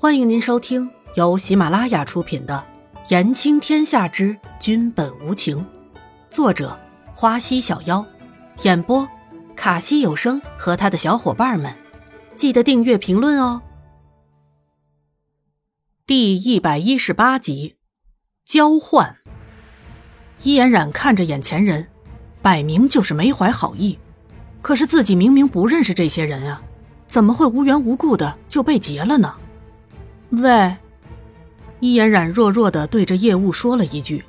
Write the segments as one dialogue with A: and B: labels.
A: 欢迎您收听由喜马拉雅出品的《言情天下之君本无情》，作者花溪小妖，演播卡西有声和他的小伙伴们。记得订阅、评论哦。第一百一十八集，交换。伊嫣然看着眼前人，摆明就是没怀好意，可是自己明明不认识这些人啊，怎么会无缘无故的就被劫了呢？喂，伊嫣然弱弱的对着叶雾说了一句：“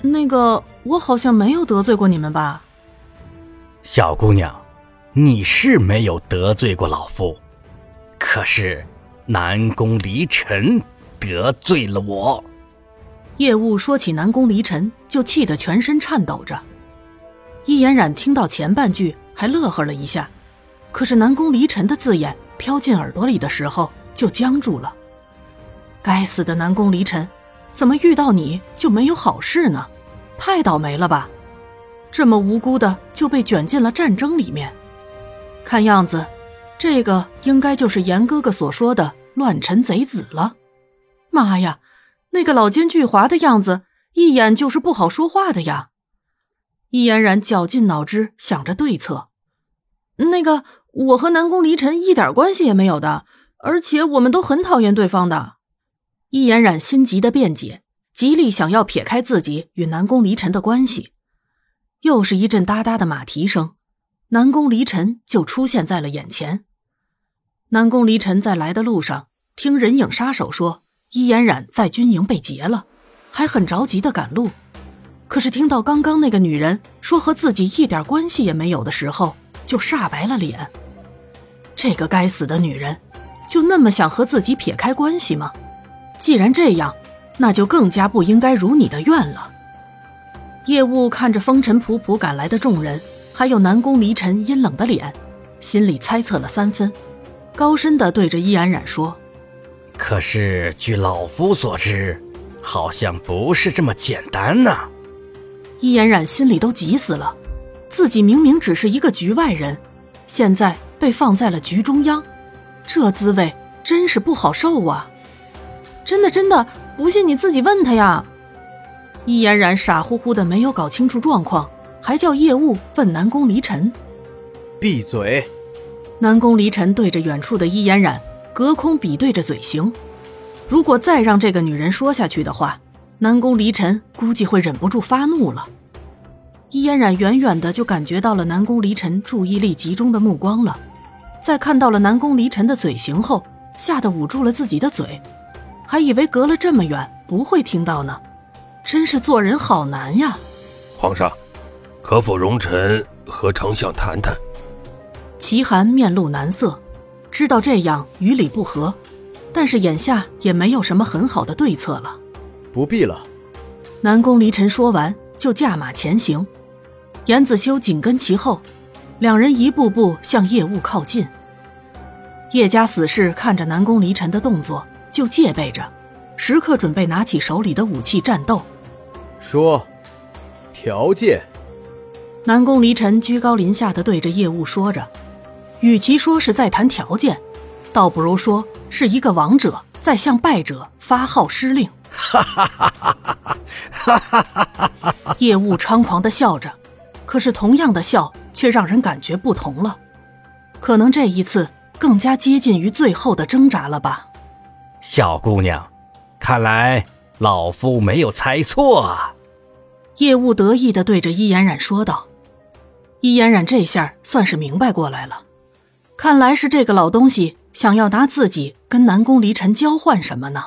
A: 那个，我好像没有得罪过你们吧？”
B: 小姑娘，你是没有得罪过老夫，可是南宫离尘得罪了我。
A: 叶雾说起南宫离尘，就气得全身颤抖着。伊嫣然听到前半句还乐呵了一下，可是南宫离尘的字眼飘进耳朵里的时候就僵住了。该死的南宫离尘，怎么遇到你就没有好事呢？太倒霉了吧！这么无辜的就被卷进了战争里面。看样子，这个应该就是严哥哥所说的乱臣贼子了。妈呀，那个老奸巨猾的样子，一眼就是不好说话的呀！易嫣然绞尽脑汁想着对策。那个，我和南宫离尘一点关系也没有的，而且我们都很讨厌对方的。易嫣然心急的辩解，极力想要撇开自己与南宫离尘的关系。又是一阵哒哒的马蹄声，南宫离尘就出现在了眼前。南宫离尘在来的路上，听人影杀手说易嫣然在军营被劫了，还很着急的赶路。可是听到刚刚那个女人说和自己一点关系也没有的时候，就煞白了脸。这个该死的女人，就那么想和自己撇开关系吗？既然这样，那就更加不应该如你的愿了。叶雾看着风尘仆仆赶来的众人，还有南宫离尘阴冷的脸，心里猜测了三分，高深的对着易安染说：“
B: 可是据老夫所知，好像不是这么简单呢。”
A: 易安染心里都急死了，自己明明只是一个局外人，现在被放在了局中央，这滋味真是不好受啊！真的真的，不信你自己问他呀！易嫣然傻乎乎的没有搞清楚状况，还叫叶雾问南宫离尘。
C: 闭嘴！
A: 南宫离尘对着远处的易嫣然隔空比对着嘴型，如果再让这个女人说下去的话，南宫离尘估计会忍不住发怒了。易嫣然远远的就感觉到了南宫离尘注意力集中的目光了，在看到了南宫离尘的嘴型后，吓得捂住了自己的嘴。还以为隔了这么远不会听到呢，真是做人好难呀！
D: 皇上，可否容臣和丞相谈谈？
A: 齐寒面露难色，知道这样与理不合，但是眼下也没有什么很好的对策了。
C: 不必了。
A: 南宫离尘说完就驾马前行，严子修紧跟其后，两人一步步向夜雾靠近。叶家死士看着南宫离尘的动作。就戒备着，时刻准备拿起手里的武器战斗。
C: 说，条件。
A: 南宫离尘居高临下的对着叶雾说着，与其说是在谈条件，倒不如说是一个王者在向败者发号施令。哈哈哈哈哈！叶雾猖狂的笑着，可是同样的笑却让人感觉不同了，可能这一次更加接近于最后的挣扎了吧。
B: 小姑娘，看来老夫没有猜错啊！
A: 叶雾得意的对着伊嫣然说道。伊嫣然这下算是明白过来了，看来是这个老东西想要拿自己跟南宫离尘交换什么呢？